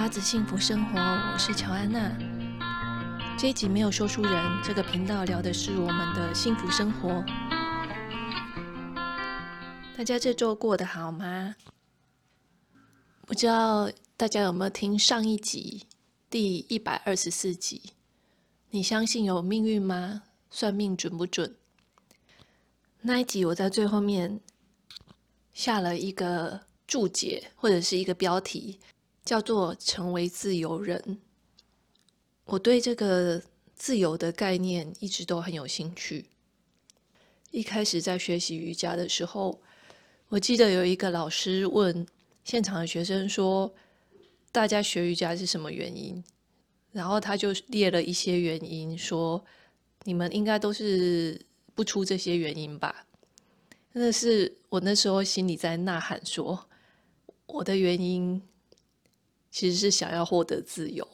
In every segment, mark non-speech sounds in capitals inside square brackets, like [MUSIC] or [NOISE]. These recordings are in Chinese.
拉子幸福生活，我是乔安娜。这一集没有说书人，这个频道聊的是我们的幸福生活。大家这周过得好吗？不知道大家有没有听上一集第一百二十四集？你相信有命运吗？算命准不准？那一集我在最后面下了一个注解或者是一个标题。叫做成为自由人。我对这个自由的概念一直都很有兴趣。一开始在学习瑜伽的时候，我记得有一个老师问现场的学生说：“大家学瑜伽是什么原因？”然后他就列了一些原因，说：“你们应该都是不出这些原因吧？”那是我那时候心里在呐喊说：“我的原因。”其实是想要获得自由。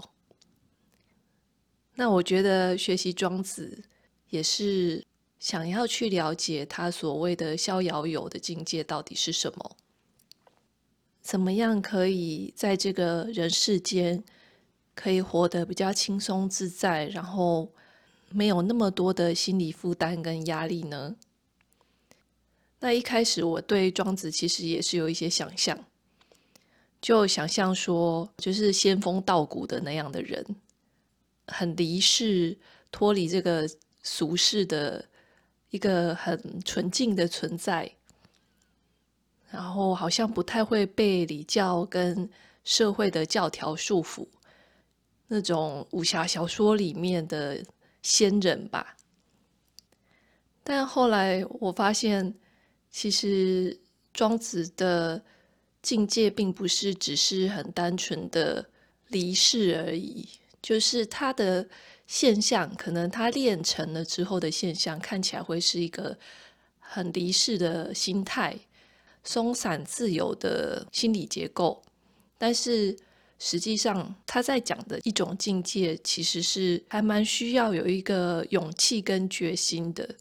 那我觉得学习庄子也是想要去了解他所谓的逍遥游的境界到底是什么？怎么样可以在这个人世间可以活得比较轻松自在，然后没有那么多的心理负担跟压力呢？那一开始我对庄子其实也是有一些想象。就想象说，就是仙风道骨的那样的人，很离世，脱离这个俗世的一个很纯净的存在，然后好像不太会被礼教跟社会的教条束缚，那种武侠小说里面的仙人吧。但后来我发现，其实庄子的。境界并不是只是很单纯的离世而已，就是他的现象，可能他练成了之后的现象，看起来会是一个很离世的心态，松散自由的心理结构，但是实际上他在讲的一种境界，其实是还蛮需要有一个勇气跟决心的。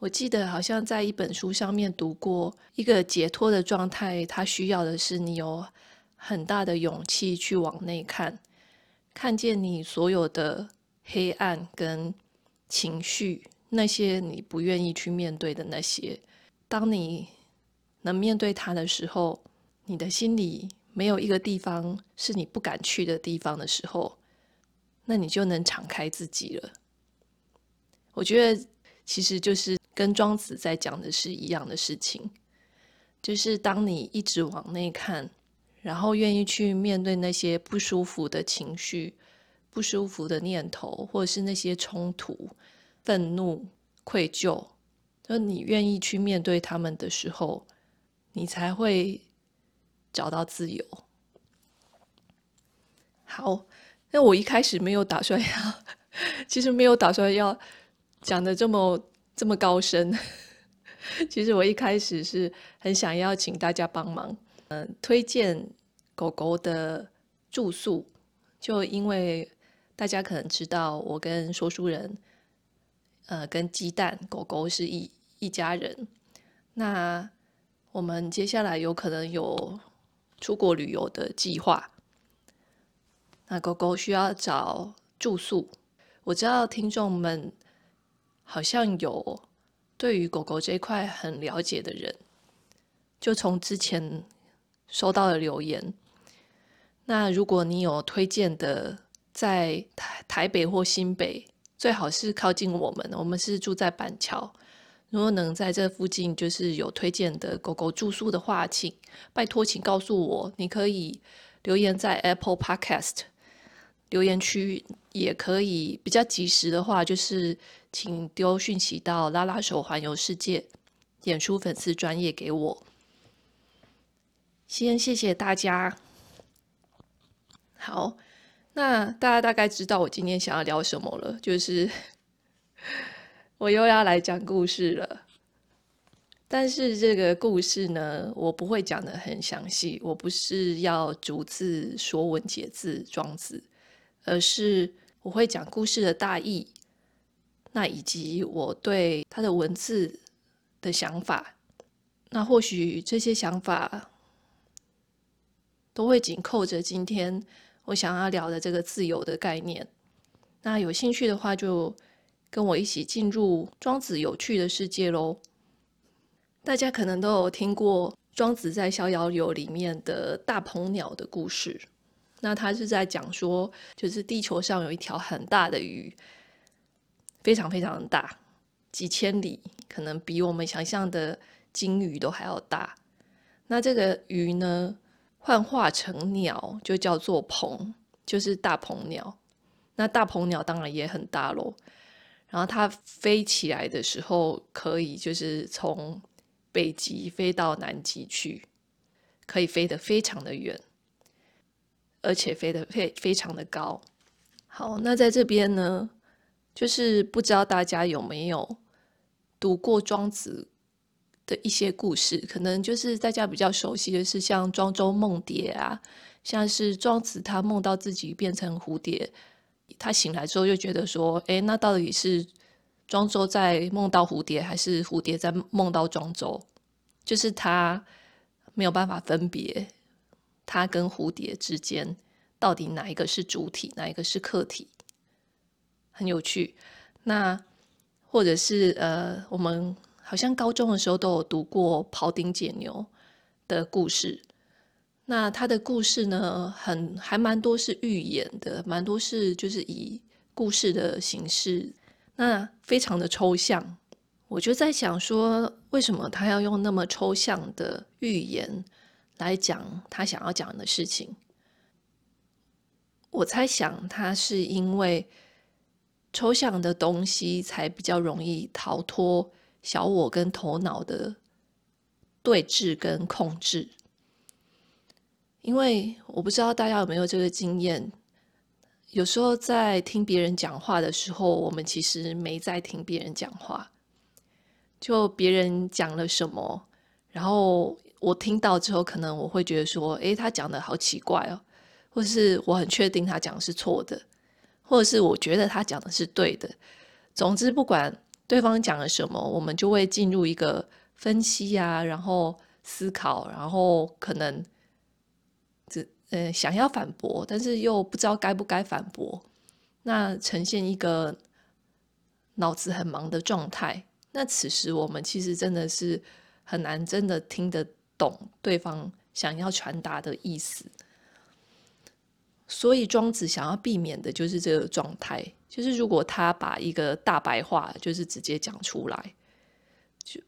我记得好像在一本书上面读过，一个解脱的状态，它需要的是你有很大的勇气去往内看，看见你所有的黑暗跟情绪，那些你不愿意去面对的那些。当你能面对它的时候，你的心里没有一个地方是你不敢去的地方的时候，那你就能敞开自己了。我觉得其实就是。跟庄子在讲的是一样的事情，就是当你一直往内看，然后愿意去面对那些不舒服的情绪、不舒服的念头，或者是那些冲突、愤怒、愧疚，就你愿意去面对他们的时候，你才会找到自由。好，那我一开始没有打算要，[LAUGHS] 其实没有打算要讲的这么。这么高深，[LAUGHS] 其实我一开始是很想要请大家帮忙，嗯、推荐狗狗的住宿，就因为大家可能知道，我跟说书人，呃，跟鸡蛋狗狗是一一家人，那我们接下来有可能有出国旅游的计划，那狗狗需要找住宿，我知道听众们。好像有对于狗狗这一块很了解的人，就从之前收到的留言。那如果你有推荐的，在台台北或新北，最好是靠近我们。我们是住在板桥，如果能在这附近，就是有推荐的狗狗住宿的话，请拜托，请告诉我。你可以留言在 Apple Podcast 留言区，也可以比较及时的话，就是。请丢讯息到拉拉手环游世界，演出粉丝专业给我。先谢谢大家。好，那大家大概知道我今天想要聊什么了，就是 [LAUGHS] 我又要来讲故事了。但是这个故事呢，我不会讲得很详细，我不是要逐字说文解字庄子，而是我会讲故事的大意。那以及我对他的文字的想法，那或许这些想法都会紧扣着今天我想要聊的这个自由的概念。那有兴趣的话，就跟我一起进入庄子有趣的世界喽。大家可能都有听过庄子在《逍遥游》里面的大鹏鸟的故事。那他是在讲说，就是地球上有一条很大的鱼，非常非常大，几千里，可能比我们想象的鲸鱼都还要大。那这个鱼呢，幻化成鸟，就叫做鹏，就是大鹏鸟。那大鹏鸟当然也很大喽。然后它飞起来的时候，可以就是从北极飞到南极去，可以飞得非常的远，而且飞得非非常的高。好，那在这边呢，就是不知道大家有没有读过庄子的一些故事？可能就是大家比较熟悉的是像庄周梦蝶啊，像是庄子他梦到自己变成蝴蝶，他醒来之后就觉得说，诶，那到底是？庄周在梦到蝴蝶，还是蝴蝶在梦到庄周？就是他没有办法分别，他跟蝴蝶之间到底哪一个是主体，哪一个是客体，很有趣。那或者是呃，我们好像高中的时候都有读过庖丁解牛的故事。那他的故事呢，很还蛮多是寓言的，蛮多是就是以故事的形式。那非常的抽象，我就在想说，为什么他要用那么抽象的寓言来讲他想要讲的事情？我猜想他是因为抽象的东西才比较容易逃脱小我跟头脑的对峙跟控制。因为我不知道大家有没有这个经验。有时候在听别人讲话的时候，我们其实没在听别人讲话。就别人讲了什么，然后我听到之后，可能我会觉得说：“诶，他讲的好奇怪哦。”或是我很确定他讲的是错的，或者是我觉得他讲的是对的。总之，不管对方讲了什么，我们就会进入一个分析啊，然后思考，然后可能这。呃，想要反驳，但是又不知道该不该反驳，那呈现一个脑子很忙的状态。那此时我们其实真的是很难真的听得懂对方想要传达的意思。所以庄子想要避免的就是这个状态，就是如果他把一个大白话就是直接讲出来，就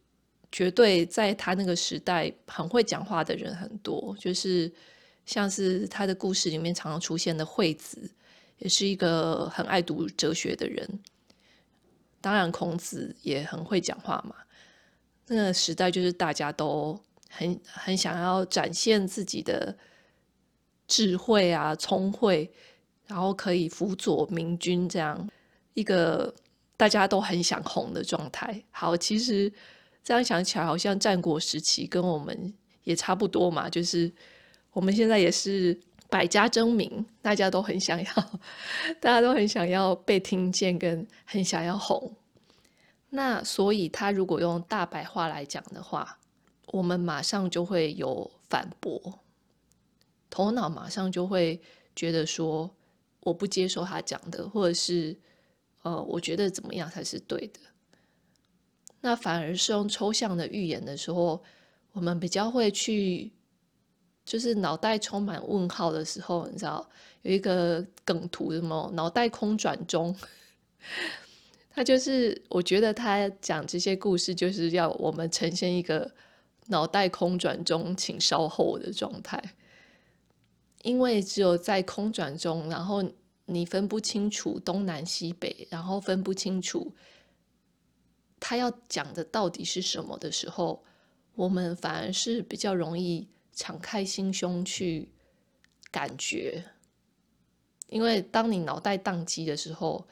绝对在他那个时代很会讲话的人很多，就是。像是他的故事里面常常出现的惠子，也是一个很爱读哲学的人。当然，孔子也很会讲话嘛。那个时代就是大家都很很想要展现自己的智慧啊、聪慧，然后可以辅佐明君，这样一个大家都很想红的状态。好，其实这样想起来，好像战国时期跟我们也差不多嘛，就是。我们现在也是百家争鸣，大家都很想要，[LAUGHS] 大家都很想要被听见，跟很想要红。那所以他如果用大白话来讲的话，我们马上就会有反驳，头脑马上就会觉得说我不接受他讲的，或者是呃，我觉得怎么样才是对的。那反而是用抽象的寓言的时候，我们比较会去。就是脑袋充满问号的时候，你知道有一个梗图什么？脑袋空转中，[LAUGHS] 他就是我觉得他讲这些故事，就是要我们呈现一个脑袋空转中，请稍后的状态。因为只有在空转中，然后你分不清楚东南西北，然后分不清楚他要讲的到底是什么的时候，我们反而是比较容易。敞开心胸去感觉，因为当你脑袋宕机的时候，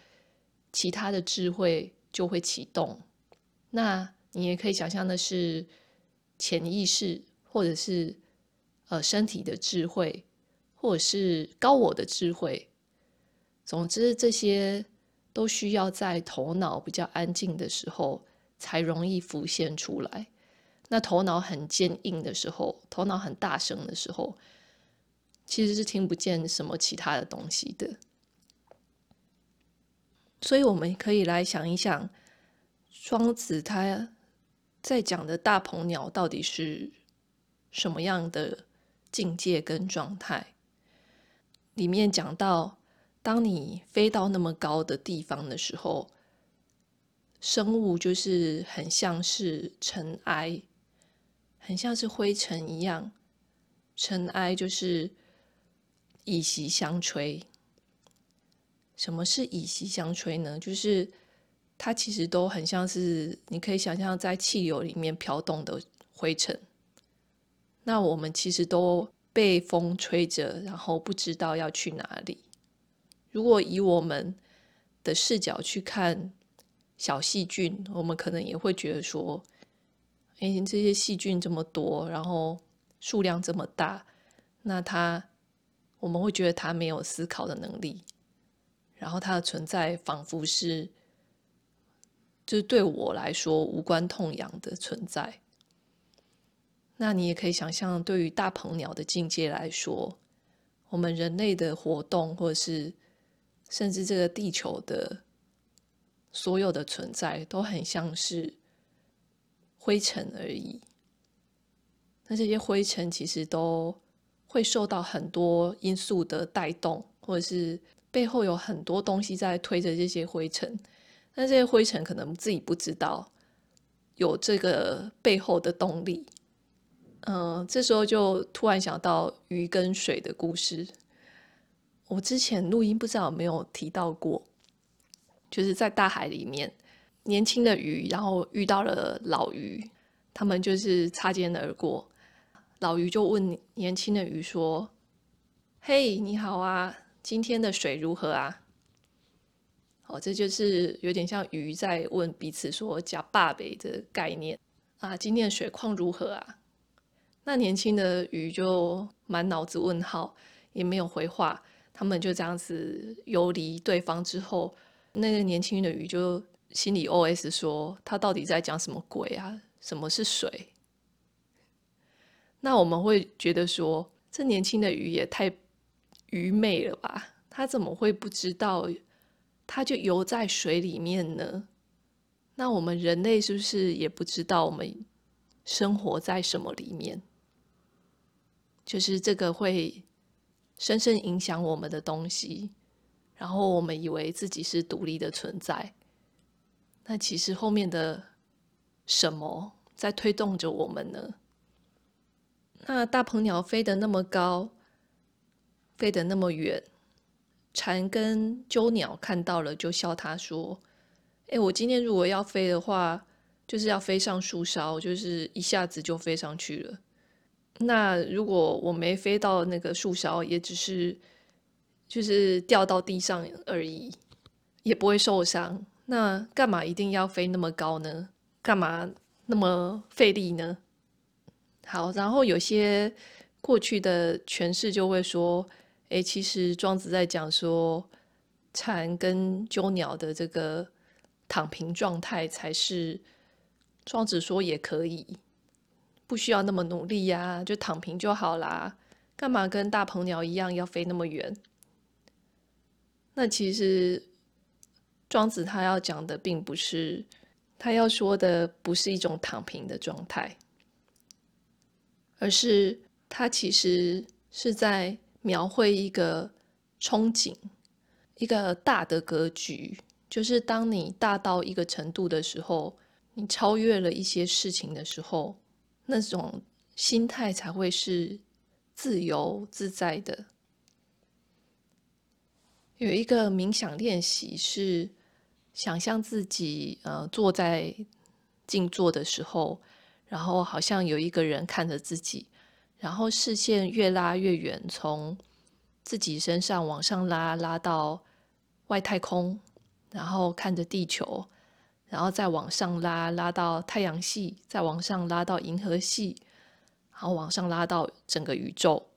其他的智慧就会启动。那你也可以想象的是潜意识，或者是呃身体的智慧，或者是高我的智慧。总之，这些都需要在头脑比较安静的时候才容易浮现出来。那头脑很坚硬的时候，头脑很大声的时候，其实是听不见什么其他的东西的。所以，我们可以来想一想，庄子他在讲的大鹏鸟到底是什么样的境界跟状态？里面讲到，当你飞到那么高的地方的时候，生物就是很像是尘埃，很像是灰尘一样。尘埃就是以息相吹。什么是以息相吹呢？就是它其实都很像是你可以想象在气流里面飘动的灰尘。那我们其实都被风吹着，然后不知道要去哪里。如果以我们的视角去看小细菌，我们可能也会觉得说：“哎，这些细菌这么多，然后数量这么大，那它，我们会觉得它没有思考的能力。”然后它的存在仿佛是，就是对我来说无关痛痒的存在。那你也可以想象，对于大鹏鸟的境界来说，我们人类的活动，或者是甚至这个地球的所有的存在，都很像是灰尘而已。那这些灰尘其实都会受到很多因素的带动，或者是。背后有很多东西在推着这些灰尘，那这些灰尘可能自己不知道有这个背后的动力。嗯、呃，这时候就突然想到鱼跟水的故事。我之前录音不知道有没有提到过，就是在大海里面，年轻的鱼然后遇到了老鱼，他们就是擦肩而过。老鱼就问年轻的鱼说：“嘿，你好啊。”今天的水如何啊？哦，这就是有点像鱼在问彼此说“呷饱未”的概念啊。今天的水况如何啊？那年轻的鱼就满脑子问号，也没有回话。他们就这样子游离对方之后，那个年轻的鱼就心里 OS 说：“他到底在讲什么鬼啊？什么是水？”那我们会觉得说，这年轻的鱼也太……愚昧了吧？他怎么会不知道？他就游在水里面呢？那我们人类是不是也不知道我们生活在什么里面？就是这个会深深影响我们的东西，然后我们以为自己是独立的存在，那其实后面的什么在推动着我们呢？那大鹏鸟飞得那么高。飞得那么远，蝉跟鸠鸟看到了，就笑他说：“哎，我今天如果要飞的话，就是要飞上树梢，就是一下子就飞上去了。那如果我没飞到那个树梢，也只是就是掉到地上而已，也不会受伤。那干嘛一定要飞那么高呢？干嘛那么费力呢？好，然后有些过去的诠释就会说。”诶，其实庄子在讲说，蝉跟鸠鸟的这个躺平状态才是庄子说也可以，不需要那么努力呀，就躺平就好啦，干嘛跟大鹏鸟一样要飞那么远？那其实庄子他要讲的并不是，他要说的不是一种躺平的状态，而是他其实是在。描绘一个憧憬，一个大的格局，就是当你大到一个程度的时候，你超越了一些事情的时候，那种心态才会是自由自在的。有一个冥想练习是想象自己呃坐在静坐的时候，然后好像有一个人看着自己。然后视线越拉越远，从自己身上往上拉，拉到外太空，然后看着地球，然后再往上拉，拉到太阳系，再往上拉到银河系，然后往上拉到整个宇宙。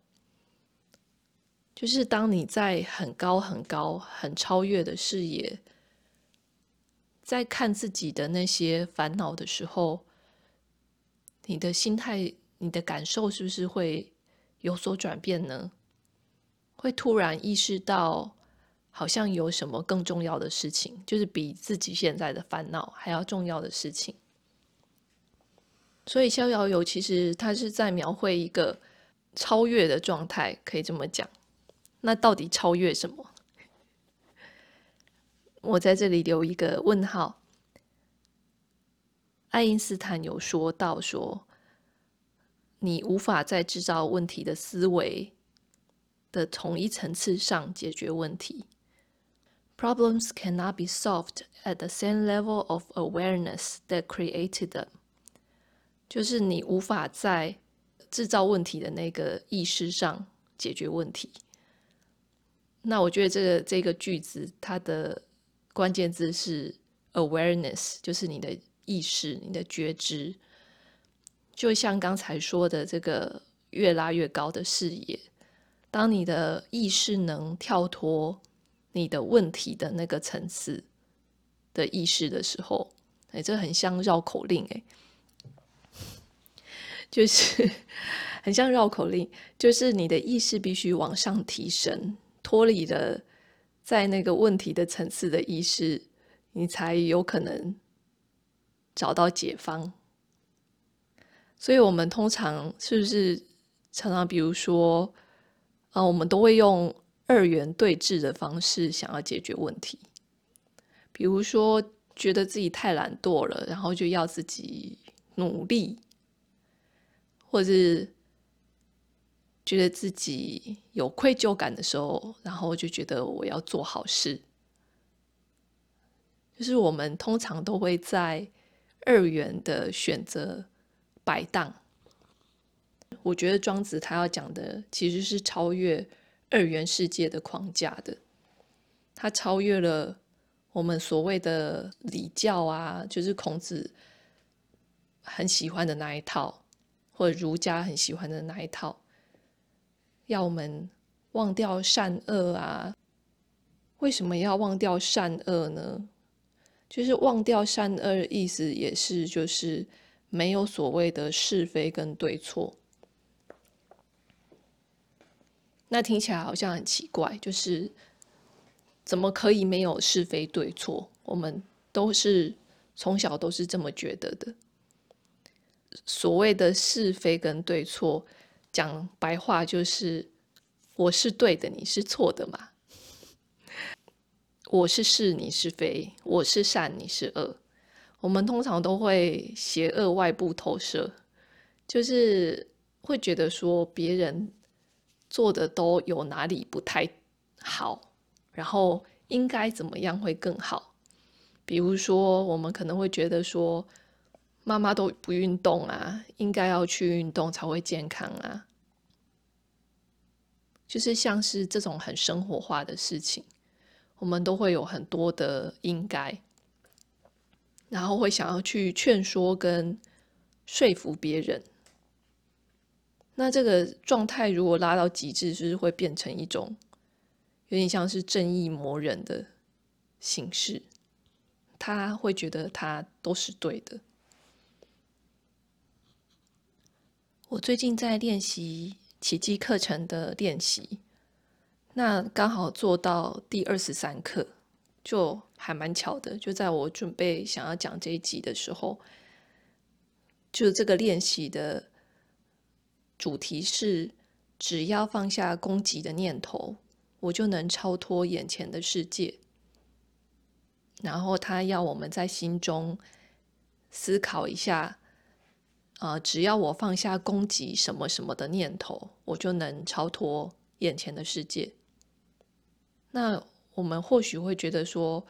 就是当你在很高很高、很超越的视野，在看自己的那些烦恼的时候，你的心态。你的感受是不是会有所转变呢？会突然意识到，好像有什么更重要的事情，就是比自己现在的烦恼还要重要的事情。所以逍遥游其实它是在描绘一个超越的状态，可以这么讲。那到底超越什么？我在这里留一个问号。爱因斯坦有说到说，你无法在制造问题的思维的同一层次上解决问题。Problems cannot be solved at the same level of awareness that created them。就是你无法在制造问题的那个意识上解决问题。那我觉得这个这个句子它的关键字是 awareness，就是你的意识、你的觉知。就像刚才说的，这个越拉越高的视野，当你的意识能跳脱你的问题的那个层次的意识的时候，哎，这很像绕口令，哎，就是 [LAUGHS] 很像绕口令，就是你的意识必须往上提升，脱离了在那个问题的层次的意识，你才有可能找到解方。所以，我们通常是不是常常，比如说，啊，我们都会用二元对峙的方式想要解决问题。比如说，觉得自己太懒惰了，然后就要自己努力，或是觉得自己有愧疚感的时候，然后就觉得我要做好事。就是我们通常都会在二元的选择。摆荡，我觉得庄子他要讲的其实是超越二元世界的框架的，它超越了我们所谓的礼教啊，就是孔子很喜欢的那一套，或者儒家很喜欢的那一套，要我们忘掉善恶啊。为什么要忘掉善恶呢？就是忘掉善恶的意思也是就是。没有所谓的是非跟对错，那听起来好像很奇怪，就是怎么可以没有是非对错？我们都是从小都是这么觉得的。所谓的是非跟对错，讲白话就是我是对的，你是错的嘛？我是是，你是非；我是善，你是恶。我们通常都会邪恶外部投射，就是会觉得说别人做的都有哪里不太好，然后应该怎么样会更好。比如说，我们可能会觉得说妈妈都不运动啊，应该要去运动才会健康啊。就是像是这种很生活化的事情，我们都会有很多的应该。然后会想要去劝说跟说服别人，那这个状态如果拉到极致，就是会变成一种有点像是正义魔人的形式。他会觉得他都是对的。我最近在练习奇迹课程的练习，那刚好做到第二十三课。就还蛮巧的，就在我准备想要讲这一集的时候，就这个练习的主题是：只要放下攻击的念头，我就能超脱眼前的世界。然后他要我们在心中思考一下，啊、只要我放下攻击什么什么的念头，我就能超脱眼前的世界。那。我们或许会觉得说，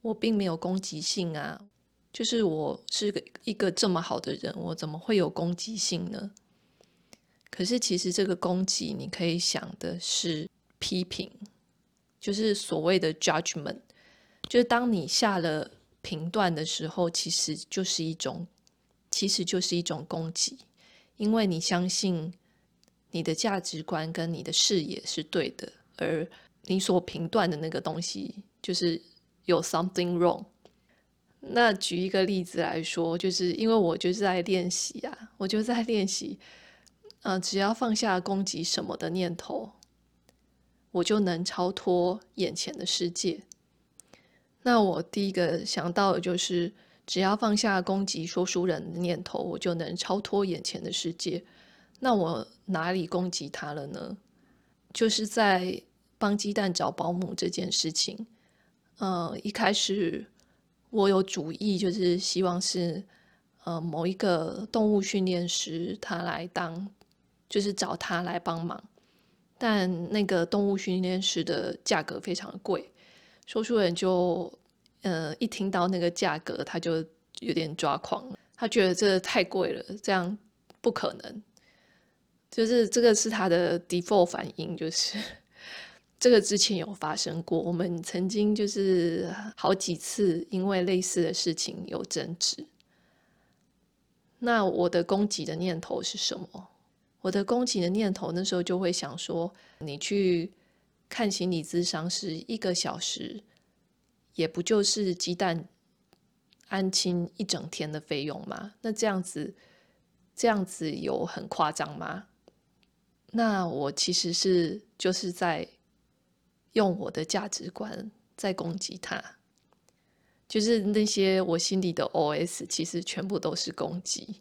我并没有攻击性啊，就是我是个一个这么好的人，我怎么会有攻击性呢？可是其实这个攻击，你可以想的是批评，就是所谓的 judgment，就是当你下了评断的时候，其实就是一种，其实就是一种攻击，因为你相信你的价值观跟你的视野是对的，而你所评断的那个东西，就是有 something wrong。那举一个例子来说，就是因为我就是在练习啊，我就在练习，呃，只要放下攻击什么的念头，我就能超脱眼前的世界。那我第一个想到的就是，只要放下攻击说书人的念头，我就能超脱眼前的世界。那我哪里攻击他了呢？就是在帮鸡蛋找保姆这件事情。呃，一开始我有主意，就是希望是呃某一个动物训练师他来当，就是找他来帮忙。但那个动物训练师的价格非常贵。说书人就，呃，一听到那个价格，他就有点抓狂。他觉得这太贵了，这样不可能。就是这个是他的 default 反应，就是 [LAUGHS] 这个之前有发生过。我们曾经就是好几次因为类似的事情有争执。那我的攻击的念头是什么？我的攻击的念头那时候就会想说，你去。看心理咨商是一个小时，也不就是鸡蛋安亲一整天的费用吗？那这样子，这样子有很夸张吗？那我其实是就是在用我的价值观在攻击他，就是那些我心里的 OS，其实全部都是攻击。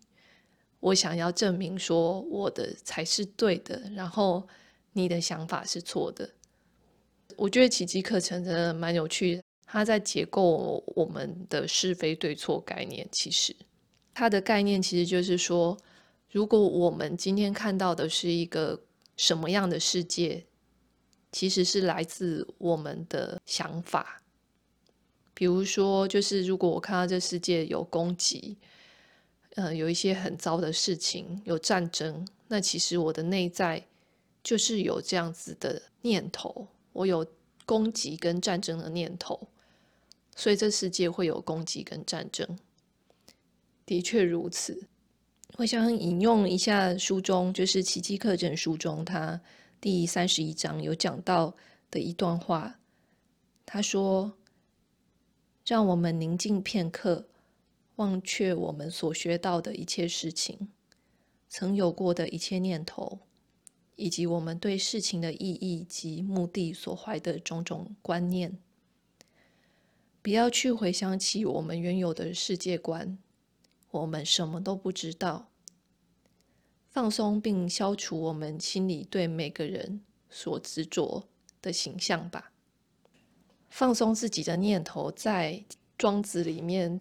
我想要证明说我的才是对的，然后你的想法是错的。我觉得奇迹课程真的蛮有趣的，他在解构我们的是非对错概念。其实，它的概念其实就是说，如果我们今天看到的是一个什么样的世界，其实是来自我们的想法。比如说，就是如果我看到这世界有攻击，呃，有一些很糟的事情，有战争，那其实我的内在就是有这样子的念头。我有攻击跟战争的念头，所以这世界会有攻击跟战争。的确如此。我想引用一下书中，就是《奇迹课程》书中，他第三十一章有讲到的一段话。他说：“让我们宁静片刻，忘却我们所学到的一切事情，曾有过的一切念头。”以及我们对事情的意义及目的所怀的种种观念，不要去回想起我们原有的世界观，我们什么都不知道。放松并消除我们心里对每个人所执着的形象吧。放松自己的念头，在庄子里面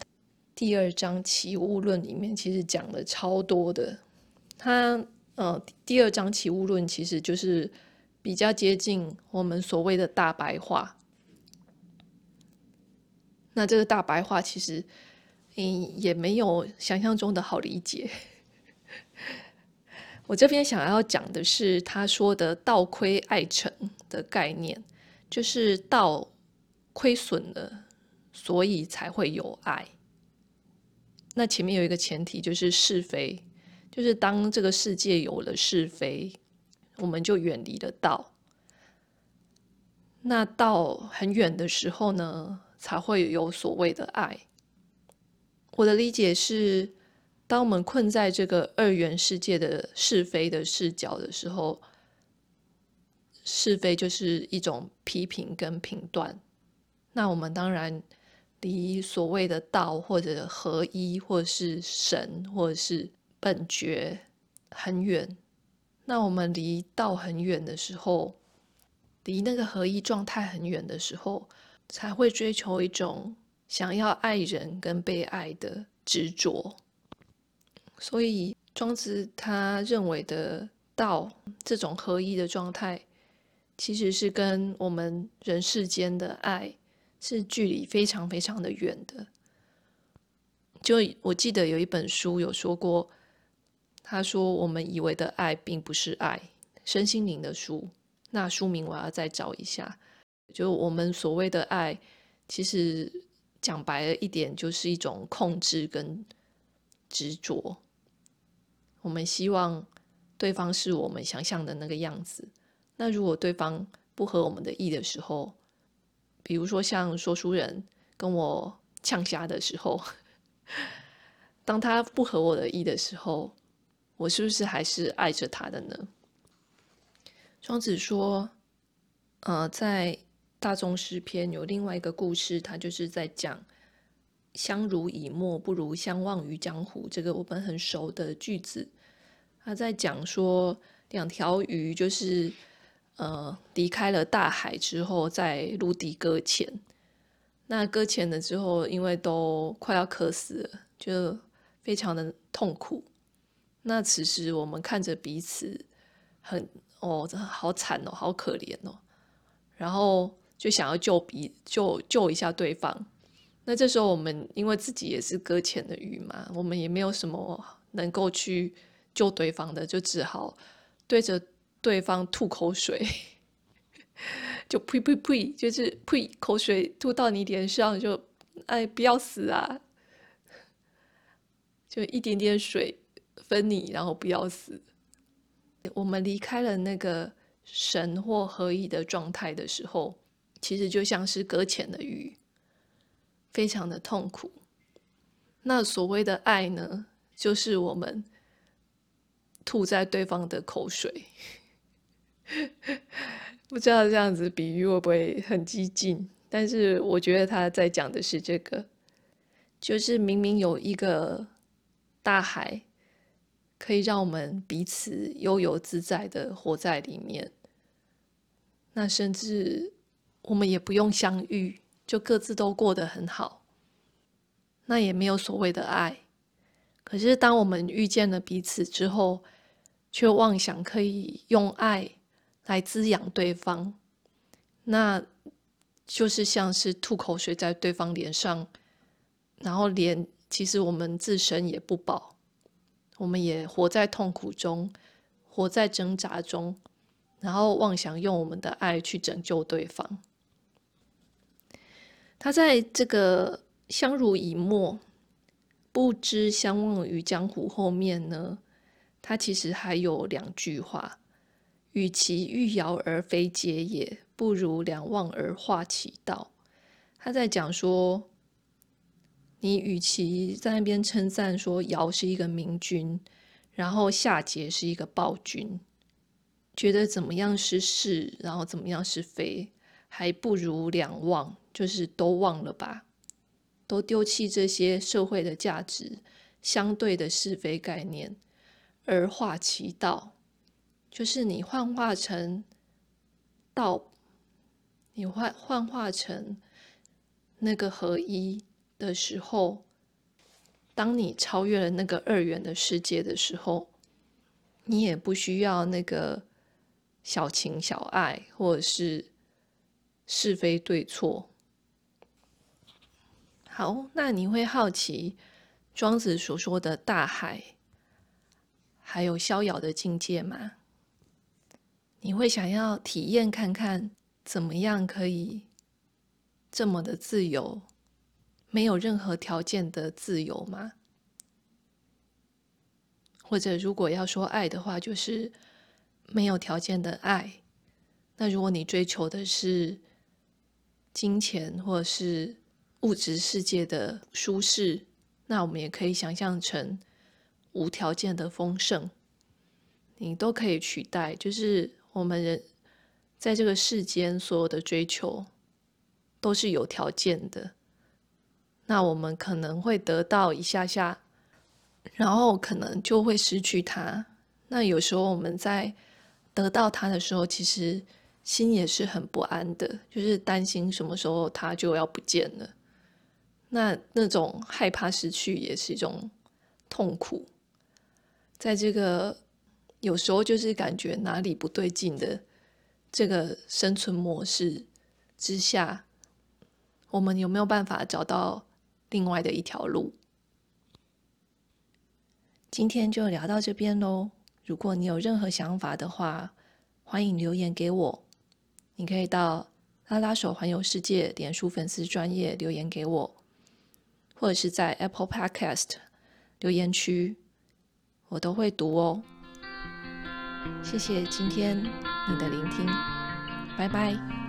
第二章《齐物论》里面，其实讲了超多的。他。呃，第二章《齐物论》其实就是比较接近我们所谓的大白话。那这个大白话其实，嗯，也没有想象中的好理解。[LAUGHS] 我这边想要讲的是他说的“道亏爱成”的概念，就是道亏损了，所以才会有爱。那前面有一个前提，就是是非。就是当这个世界有了是非，我们就远离了道。那道很远的时候呢，才会有所谓的爱。我的理解是，当我们困在这个二元世界的是非的视角的时候，是非就是一种批评跟评断。那我们当然离所谓的道，或者合一，或者是神，或者是。本觉很远，那我们离道很远的时候，离那个合一状态很远的时候，才会追求一种想要爱人跟被爱的执着。所以庄子他认为的道这种合一的状态，其实是跟我们人世间的爱是距离非常非常的远的。就我记得有一本书有说过。他说：“我们以为的爱并不是爱，身心灵的书。那书名我要再找一下。就我们所谓的爱，其实讲白了一点，就是一种控制跟执着。我们希望对方是我们想象的那个样子。那如果对方不合我们的意的时候，比如说像说书人跟我呛虾的时候，当他不合我的意的时候。”我是不是还是爱着他的呢？庄子说：“呃，在大众诗篇有另外一个故事，他就是在讲“相濡以沫，不如相忘于江湖”这个我们很熟的句子。他在讲说，两条鱼就是呃离开了大海之后，在陆地搁浅。那搁浅了之后，因为都快要渴死了，就非常的痛苦。那此时我们看着彼此很，哦，好惨哦，好可怜哦，然后就想要救彼救救一下对方。那这时候我们因为自己也是搁浅的鱼嘛，我们也没有什么能够去。救对方的就只好对着对方吐口水，就呸呸呸，就是呸口水吐到你脸上，就哎不要死啊！就一点点水分你，然后不要死。我们离开了那个神或合一的状态的时候，其实就像是搁浅的鱼，非常的痛苦。那所谓的爱呢，就是我们。吐在对方的口水，[LAUGHS] 不知道这样子比喻会不会很激进？但是我觉得他在讲的是这个，就是明明有一个大海，可以让我们彼此悠游自在的活在里面，那甚至我们也不用相遇，就各自都过得很好，那也没有所谓的爱。可是，当我们遇见了彼此之后，却妄想可以用爱来滋养对方，那就是像是吐口水在对方脸上，然后连其实我们自身也不保，我们也活在痛苦中，活在挣扎中，然后妄想用我们的爱去拯救对方。他在这个相濡以沫。不知相忘于江湖后面呢，他其实还有两句话：与其欲摇而非结也，不如两忘而化其道。他在讲说，你与其在那边称赞说尧是一个明君，然后夏桀是一个暴君，觉得怎么样是是，然后怎么样是非，还不如两忘，就是都忘了吧。都丢弃这些社会的价值、相对的是非概念，而化其道，就是你幻化成道，你幻幻化成那个合一的时候，当你超越了那个二元的世界的时候，你也不需要那个小情小爱，或者是是非对错。好，那你会好奇庄子所说的大海，还有逍遥的境界吗？你会想要体验看看怎么样可以这么的自由，没有任何条件的自由吗？或者如果要说爱的话，就是没有条件的爱。那如果你追求的是金钱，或者是物质世界的舒适，那我们也可以想象成无条件的丰盛，你都可以取代。就是我们人在这个世间所有的追求都是有条件的，那我们可能会得到一下下，然后可能就会失去它。那有时候我们在得到它的时候，其实心也是很不安的，就是担心什么时候它就要不见了。那那种害怕失去也是一种痛苦，在这个有时候就是感觉哪里不对劲的这个生存模式之下，我们有没有办法找到另外的一条路？今天就聊到这边喽。如果你有任何想法的话，欢迎留言给我。你可以到拉拉手环游世界脸书粉丝专页留言给我。或者是在 Apple Podcast 留言区，我都会读哦。谢谢今天你的聆听，拜拜。